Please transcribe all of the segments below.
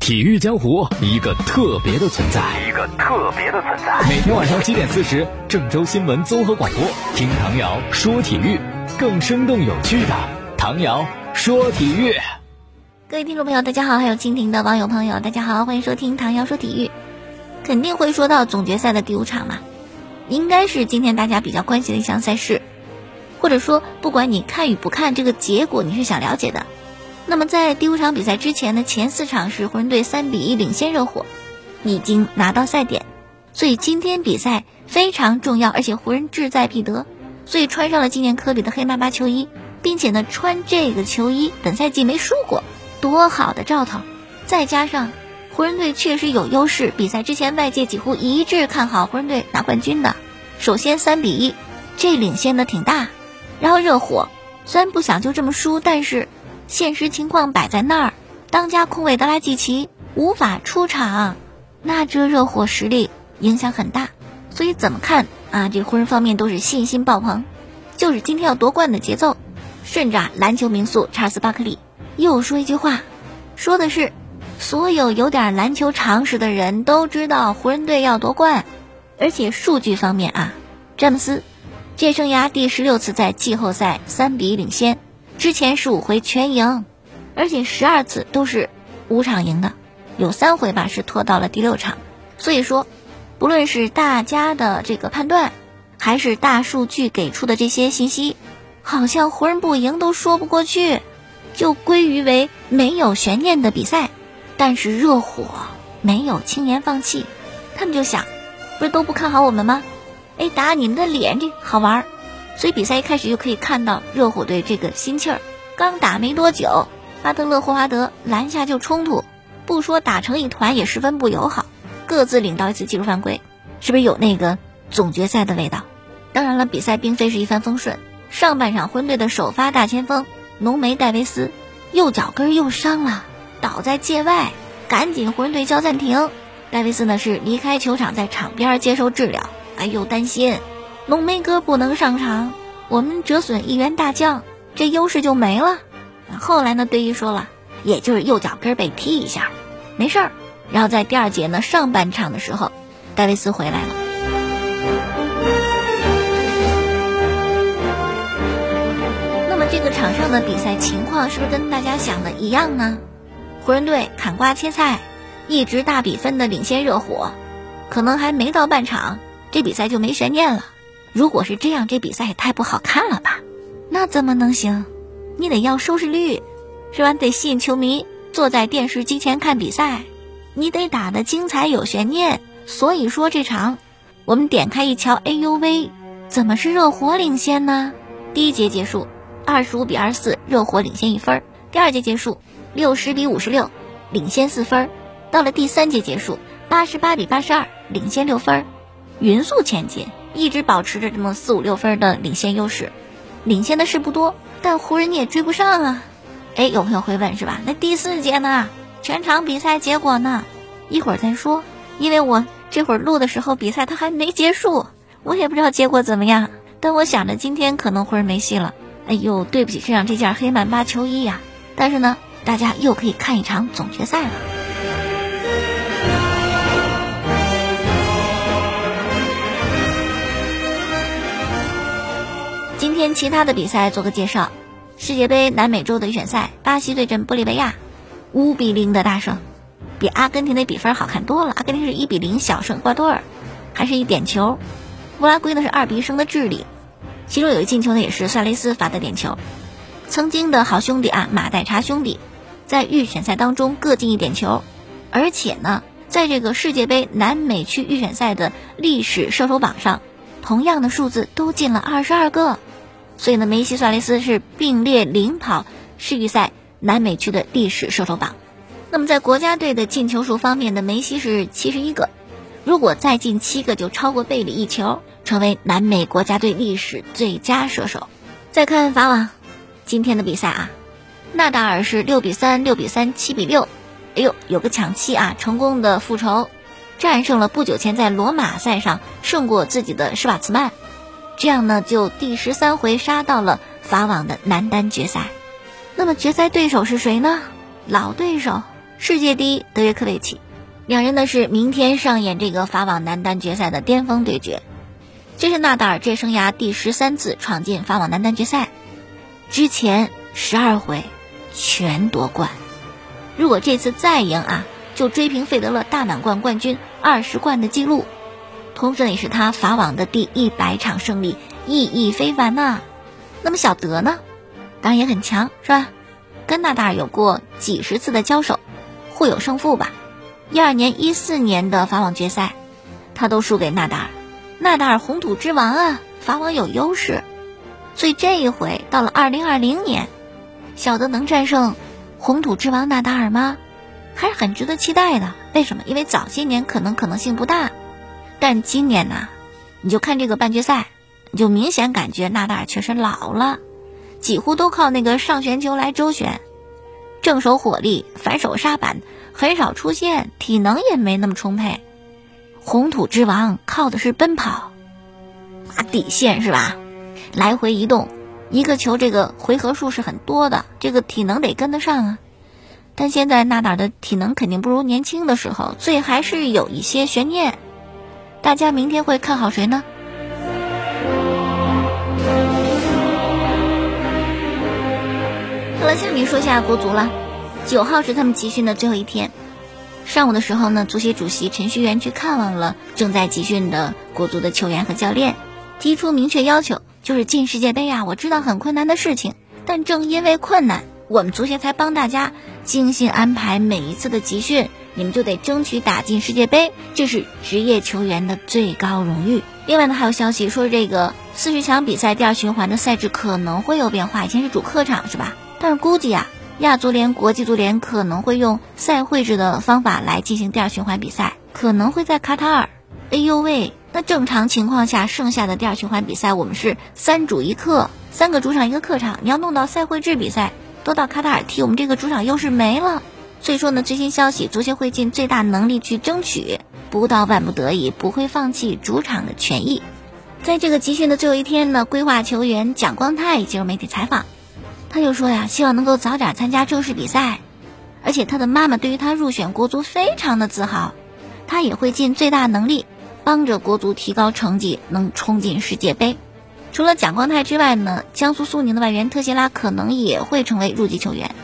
体育江湖一个特别的存在，一个特别的存在。每天晚上七点四十，郑州新闻综合广播，听唐瑶说体育，更生动有趣的唐瑶说体育。各位听众朋友，大家好；还有蜻蜓的网友朋友，大家好，欢迎收听唐瑶说体育。肯定会说到总决赛的第五场嘛，应该是今天大家比较关心的一项赛事，或者说不管你看与不看，这个结果你是想了解的。那么在第五场比赛之前的前四场是湖人队三比一领先热火，已经拿到赛点，所以今天比赛非常重要，而且湖人志在必得，所以穿上了纪念科比的黑曼巴球衣，并且呢穿这个球衣本赛季没输过，多好的兆头！再加上湖人队确实有优势，比赛之前外界几乎一致看好湖人队拿冠军的。首先三比一，这领先的挺大，然后热火虽然不想就这么输，但是。现实情况摆在那儿，当家控卫德拉季奇无法出场，那这热火实力影响很大。所以怎么看啊？这湖人方面都是信心爆棚，就是今天要夺冠的节奏。顺着啊，篮球名宿查尔斯巴克利又说一句话，说的是，所有有点篮球常识的人都知道湖人队要夺冠，而且数据方面啊，詹姆斯这生涯第十六次在季后赛三比一领先。之前十五回全赢，而且十二次都是五场赢的，有三回吧是拖到了第六场。所以说，不论是大家的这个判断，还是大数据给出的这些信息，好像湖人不赢都说不过去，就归于为没有悬念的比赛。但是热火没有轻言放弃，他们就想，不是都不看好我们吗？哎，打你们的脸，这好玩儿。所以比赛一开始就可以看到热火队这个心气儿，刚打没多久，巴特勒、霍华德篮下就冲突，不说打成一团，也十分不友好，各自领到一次技术犯规，是不是有那个总决赛的味道？当然了，比赛并非是一帆风顺，上半场昏队的首发大前锋浓眉戴维斯右脚跟又伤了，倒在界外，赶紧湖人队叫暂停。戴维斯呢是离开球场，在场边接受治疗，哎呦担心。浓眉哥不能上场，我们折损一员大将，这优势就没了。后来呢，队医说了，也就是右脚跟被踢一下，没事儿。然后在第二节呢上半场的时候，戴维斯回来了。那么这个场上的比赛情况是不是跟大家想的一样呢？湖人队砍瓜切菜，一直大比分的领先热火，可能还没到半场，这比赛就没悬念了。如果是这样，这比赛也太不好看了吧？那怎么能行？你得要收视率，是吧？得吸引球迷坐在电视机前看比赛，你得打得精彩有悬念。所以说这场，我们点开一瞧，哎呦喂，怎么是热火领先呢？第一节结束，二十五比二十四，热火领先一分。第二节结束，六十比五十六，领先四分。到了第三节结束，八十八比八十二，领先六分，匀速前进。一直保持着这么四五六分的领先优势，领先的是不多，但湖人你也追不上啊！哎，有朋友会问是吧？那第四节呢？全场比赛结果呢？一会儿再说，因为我这会儿录的时候比赛它还没结束，我也不知道结果怎么样。但我想着今天可能湖人没戏了。哎呦，对不起身上这件黑曼巴球衣呀！但是呢，大家又可以看一场总决赛了。今天其他的比赛做个介绍，世界杯南美洲的预选赛，巴西对阵玻利维亚，五比零的大胜，比阿根廷的比分好看多了。阿根廷是一比零小胜瓜多尔，还是一点球。乌拉圭呢是二比一胜的智利，其中有一进球呢也是萨雷斯罚的点球。曾经的好兄弟啊，马代查兄弟，在预选赛当中各进一点球，而且呢，在这个世界杯南美区预选赛的历史射手榜上，同样的数字都进了二十二个。所以呢，梅西、苏亚雷斯是并列领跑世预赛南美区的历史射手榜。那么在国家队的进球数方面呢，梅西是七十一个，如果再进七个，就超过贝里一球，成为南美国家队历史最佳射手。再看法网今天的比赛啊，纳达尔是六比三、六比三、七比六，哎呦，有个抢七啊，成功的复仇，战胜了不久前在罗马赛上胜过自己的施瓦茨曼。这样呢，就第十三回杀到了法网的男单决赛。那么决赛对手是谁呢？老对手世界第一德约科维奇，两人呢是明天上演这个法网男单决赛的巅峰对决。这是纳达尔这生涯第十三次闯进法网男单决赛，之前十二回全夺冠。如果这次再赢啊，就追平费德勒大满贯冠军二十冠的记录，同时也是他法网的第一百场胜利，意义非凡呐。那么小德呢，当然也很强，是吧？跟纳达尔有过几十次的交手，互有胜负吧。一二年、一四年的法网决赛，他都输给纳达尔。纳达尔红土之王啊，法网有优势，所以这一回到了二零二零年，小德能战胜红土之王纳达尔吗？还是很值得期待的。为什么？因为早些年可能可能性不大，但今年呢，你就看这个半决赛，你就明显感觉纳达尔确实老了，几乎都靠那个上旋球来周旋，正手火力、反手杀板很少出现，体能也没那么充沛。红土之王靠的是奔跑，打底线是吧？来回移动，一个球这个回合数是很多的，这个体能得跟得上啊。但现在纳达尔的体能肯定不如年轻的时候，所以还是有一些悬念。大家明天会看好谁呢？好了，下面说下国足了。九号是他们集训的最后一天。上午的时候呢，足协主席陈戌源去看望了正在集训的国足的球员和教练，提出明确要求，就是进世界杯啊！我知道很困难的事情，但正因为困难，我们足协才帮大家精心安排每一次的集训。你们就得争取打进世界杯，这是职业球员的最高荣誉。另外呢，还有消息说这个四十强比赛第二循环的赛制可能会有变化，以前是主客场是吧？但是估计啊。亚足联、国际足联可能会用赛会制的方法来进行第二循环比赛，可能会在卡塔尔。哎呦喂，那正常情况下，剩下的第二循环比赛我们是三主一客，三个主场一个客场。你要弄到赛会制比赛，都到卡塔尔踢，我们这个主场优势没了。所以说呢，最新消息，足协会尽最大能力去争取，不到万不得已不会放弃主场的权益。在这个集训的最后一天呢，规划球员蒋光太接受媒体采访。他就说呀，希望能够早点参加正式比赛，而且他的妈妈对于他入选国足非常的自豪，他也会尽最大能力帮着国足提高成绩，能冲进世界杯。除了蒋光太之外呢，江苏苏宁的外援特谢拉可能也会成为入籍球员，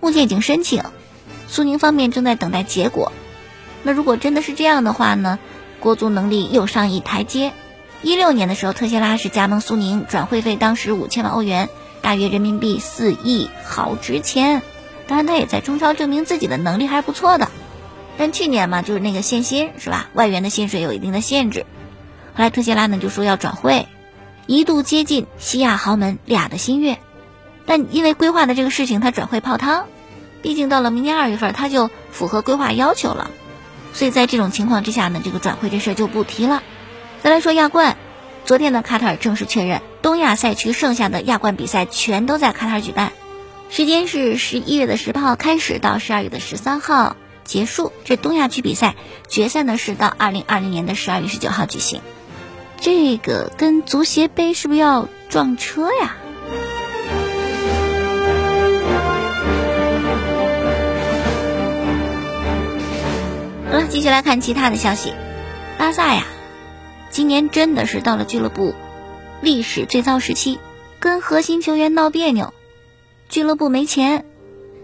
目前已经申请，苏宁方面正在等待结果。那如果真的是这样的话呢，国足能力又上一台阶。一六年的时候，特谢拉是加盟苏宁，转会费当时五千万欧元。大约人民币四亿，好值钱。当然，他也在中超证明自己的能力还是不错的。但去年嘛，就是那个限薪是吧？外援的薪水有一定的限制。后来特谢拉呢就说要转会，一度接近西亚豪门俩的心愿。但因为规划的这个事情，他转会泡汤。毕竟到了明年二月份，他就符合规划要求了。所以在这种情况之下呢，这个转会这事儿就不提了。再来说亚冠。昨天呢，卡塔尔正式确认，东亚赛区剩下的亚冠比赛全都在卡塔尔举办，时间是十一月的十八号开始到十二月的十三号结束。这东亚区比赛决赛呢是到二零二零年的十二月十九号举行。这个跟足协杯是不是要撞车呀？继续来看其他的消息，巴萨呀。今年真的是到了俱乐部历史最糟时期，跟核心球员闹别扭，俱乐部没钱，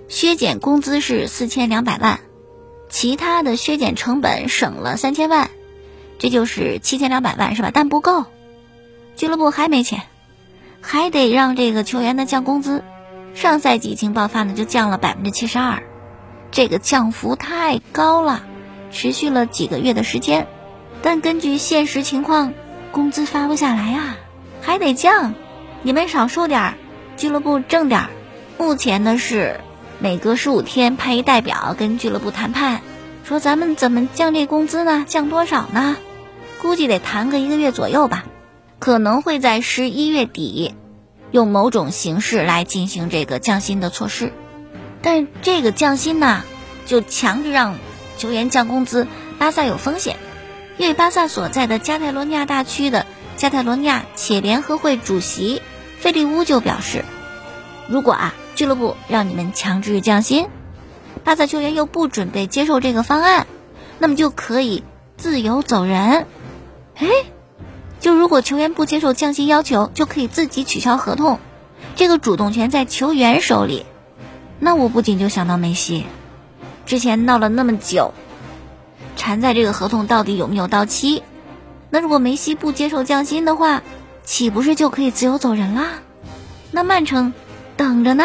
削减工资是四千两百万，其他的削减成本省了三千万，这就是七千两百万是吧？但不够，俱乐部还没钱，还得让这个球员呢降工资。上赛季疫情爆发呢就降了百分之七十二，这个降幅太高了，持续了几个月的时间。但根据现实情况，工资发不下来啊，还得降。你们少收点儿，俱乐部挣点儿。目前呢是每隔十五天派一代表跟俱乐部谈判，说咱们怎么降这工资呢？降多少呢？估计得谈个一个月左右吧，可能会在十一月底用某种形式来进行这个降薪的措施。但这个降薪呢，就强制让球员降工资，巴萨有风险。因为巴萨所在的加泰罗尼亚大区的加泰罗尼亚且联合会主席费利乌就表示，如果啊俱乐部让你们强制降薪，巴萨球员又不准备接受这个方案，那么就可以自由走人。哎，就如果球员不接受降薪要求，就可以自己取消合同，这个主动权在球员手里。那我不仅就想到梅西，之前闹了那么久，缠在这个合同到底有没有到期？那如果梅西不接受降薪的话，岂不是就可以自由走人啦？那曼城等着呢。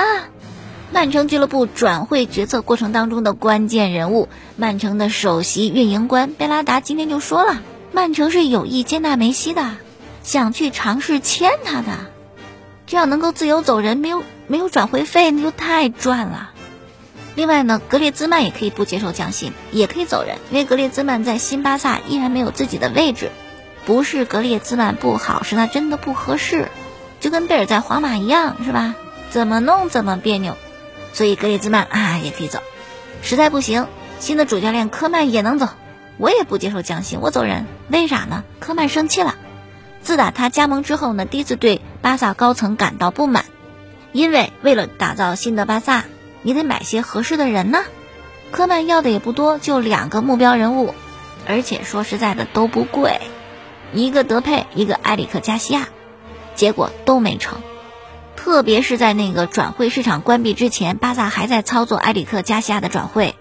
曼城俱乐部转会决策过程当中的关键人物，曼城的首席运营官贝拉达今天就说了，曼城是有意接纳梅西的，想去尝试签他的，这样能够自由走人，没有没有转会费，那就太赚了。另外呢，格列兹曼也可以不接受降薪，也可以走人，因为格列兹曼在新巴萨依然没有自己的位置，不是格列兹曼不好，是他真的不合适，就跟贝尔在皇马一样，是吧？怎么弄怎么别扭。所以格列兹曼啊也可以走，实在不行，新的主教练科曼也能走，我也不接受降薪，我走人。为啥呢？科曼生气了。自打他加盟之后呢，第一次对巴萨高层感到不满，因为为了打造新的巴萨，你得买些合适的人呢。科曼要的也不多，就两个目标人物，而且说实在的都不贵，一个德佩，一个埃里克加西亚，结果都没成。特别是在那个转会市场关闭之前，巴萨还在操作埃里克加西亚的转会，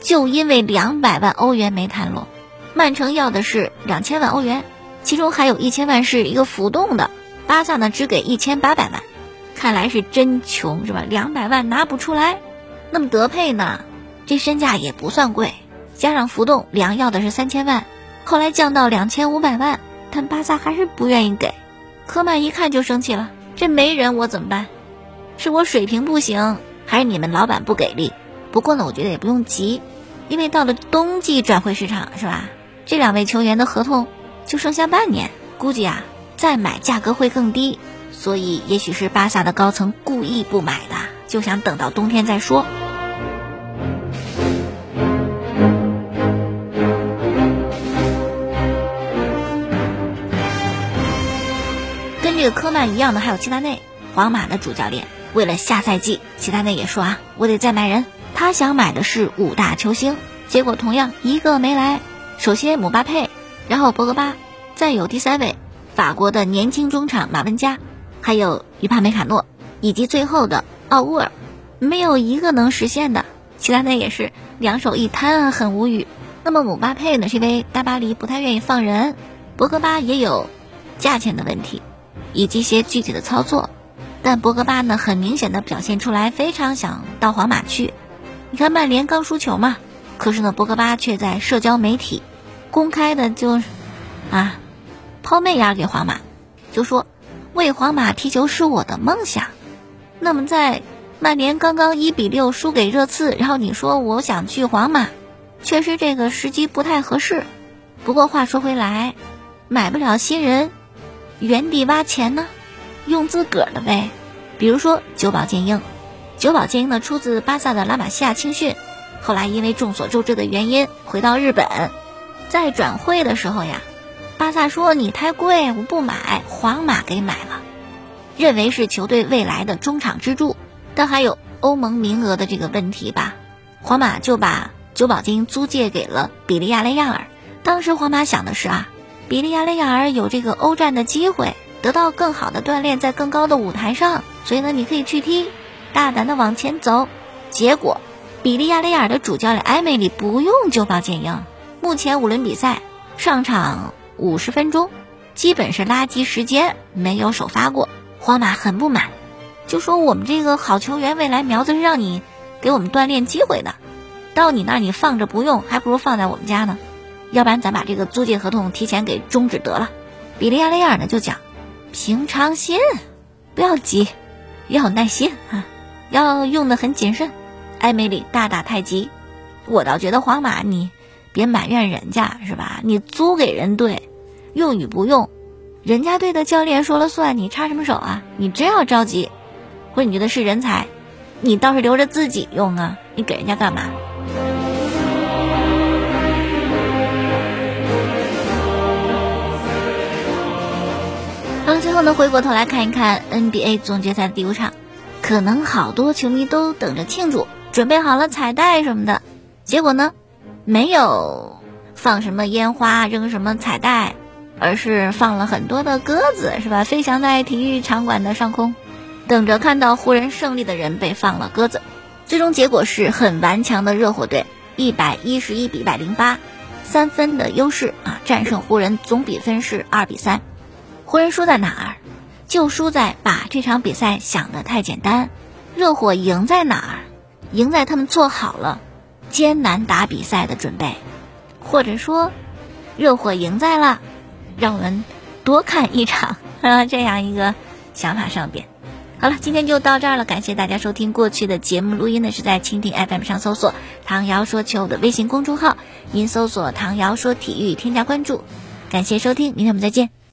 就因为两百万欧元没谈拢。曼城要的是两千万欧元，其中还有一千万是一个浮动的，巴萨呢只给一千八百万，看来是真穷是吧？两百万拿不出来。那么德佩呢，这身价也不算贵，加上浮动，两要的是三千万，后来降到两千五百万，但巴萨还是不愿意给。科曼一看就生气了。这没人我怎么办？是我水平不行，还是你们老板不给力？不过呢，我觉得也不用急，因为到了冬季转会市场是吧？这两位球员的合同就剩下半年，估计啊再买价格会更低，所以也许是巴萨的高层故意不买的，就想等到冬天再说。这个科曼一样的还有齐达内，皇马的主教练为了下赛季，齐达内也说啊，我得再买人。他想买的是五大球星，结果同样一个没来。首先姆巴佩，然后博格巴，再有第三位法国的年轻中场马文加，还有于帕梅卡诺，以及最后的奥乌尔，没有一个能实现的。齐达内也是两手一摊啊，很无语。那么姆巴佩呢，是因为大巴黎不太愿意放人，博格巴也有价钱的问题。以及一些具体的操作，但博格巴呢，很明显的表现出来非常想到皇马去。你看曼联刚输球嘛，可是呢，博格巴却在社交媒体公开的就啊抛媚眼给皇马，就说为皇马踢球是我的梦想。那么在曼联刚刚一比六输给热刺，然后你说我想去皇马，确实这个时机不太合适。不过话说回来，买不了新人。原地挖钱呢，用自个儿的呗。比如说久保建英，久保建英呢出自巴萨的拉玛西亚青训，后来因为众所周知的原因回到日本，在转会的时候呀，巴萨说你太贵，我不买，皇马给买了，认为是球队未来的中场支柱，但还有欧盟名额的这个问题吧，皇马就把久保建英租借给了比利亚雷亚尔。当时皇马想的是啊。比利亚雷亚尔有这个欧战的机会，得到更好的锻炼，在更高的舞台上，所以呢，你可以去踢，大胆的往前走。结果，比利亚雷亚尔的主教练埃梅里不用就保建英，目前五轮比赛上场五十分钟，基本是垃圾时间，没有首发过。皇马很不满，就说我们这个好球员，未来苗子是让你给我们锻炼机会的，到你那儿你放着不用，还不如放在我们家呢。要不然咱把这个租借合同提前给终止得了。比利亚雷亚尔呢就讲，平常心，不要急，要有耐心啊，要用的很谨慎。埃梅里大打太极，我倒觉得皇马你别埋怨人家是吧？你租给人队，用与不用，人家队的教练说了算，你插什么手啊？你真要着急，或者你觉得是人才，你倒是留着自己用啊，你给人家干嘛？好了，最后呢，回过头来看一看 NBA 总决赛的第五场，可能好多球迷都等着庆祝，准备好了彩带什么的，结果呢，没有放什么烟花，扔什么彩带，而是放了很多的鸽子，是吧？飞翔在体育场馆的上空，等着看到湖人胜利的人被放了鸽子。最终结果是很顽强的热火队，一百一十一比一百零八，三分的优势啊，战胜湖人，总比分是二比三。湖人输在哪儿？就输在把这场比赛想得太简单。热火赢在哪儿？赢在他们做好了艰难打比赛的准备，或者说，热火赢在了让我们多看一场啊 这样一个想法上边。好了，今天就到这儿了，感谢大家收听。过去的节目录音呢是在蜻蜓 FM 上搜索“唐瑶说球”的微信公众号，您搜索“唐瑶说体育”添加关注。感谢收听，明天我们再见。